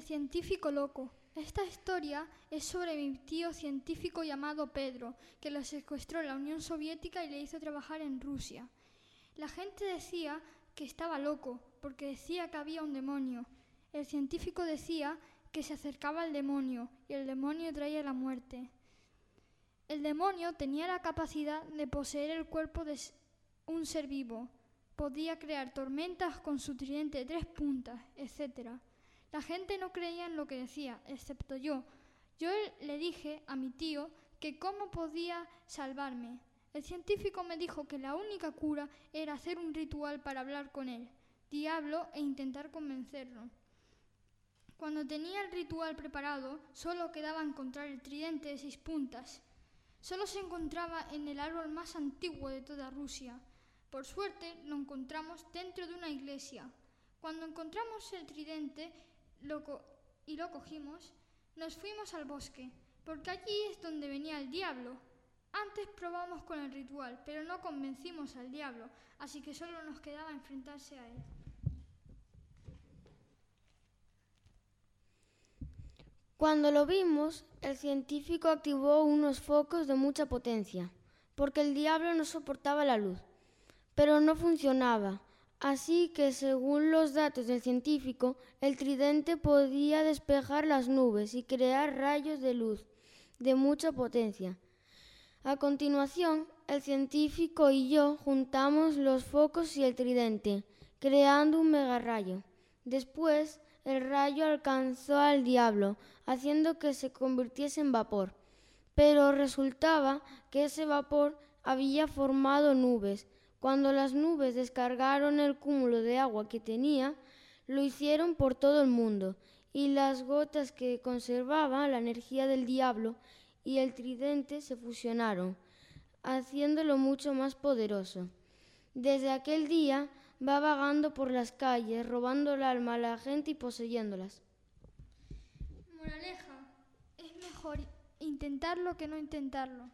El científico loco. Esta historia es sobre mi tío científico llamado Pedro, que lo secuestró la Unión Soviética y le hizo trabajar en Rusia. La gente decía que estaba loco, porque decía que había un demonio. El científico decía que se acercaba al demonio y el demonio traía la muerte. El demonio tenía la capacidad de poseer el cuerpo de un ser vivo. Podía crear tormentas con su tridente de tres puntas, etc. La gente no creía en lo que decía, excepto yo. Yo le dije a mi tío que cómo podía salvarme. El científico me dijo que la única cura era hacer un ritual para hablar con él, diablo, e intentar convencerlo. Cuando tenía el ritual preparado, solo quedaba encontrar el tridente de seis puntas. Solo se encontraba en el árbol más antiguo de toda Rusia. Por suerte lo encontramos dentro de una iglesia. Cuando encontramos el tridente y lo cogimos, nos fuimos al bosque, porque allí es donde venía el diablo. Antes probamos con el ritual, pero no convencimos al diablo, así que solo nos quedaba enfrentarse a él. Cuando lo vimos, el científico activó unos focos de mucha potencia, porque el diablo no soportaba la luz, pero no funcionaba. Así que, según los datos del científico, el tridente podía despejar las nubes y crear rayos de luz de mucha potencia. A continuación, el científico y yo juntamos los focos y el tridente, creando un megarrayo. Después, el rayo alcanzó al diablo, haciendo que se convirtiese en vapor. Pero resultaba que ese vapor había formado nubes. Cuando las nubes descargaron el cúmulo de agua que tenía, lo hicieron por todo el mundo, y las gotas que conservaban la energía del diablo y el tridente se fusionaron, haciéndolo mucho más poderoso. Desde aquel día va vagando por las calles, robando el alma a la gente y poseyéndolas. Moraleja, es mejor intentarlo que no intentarlo.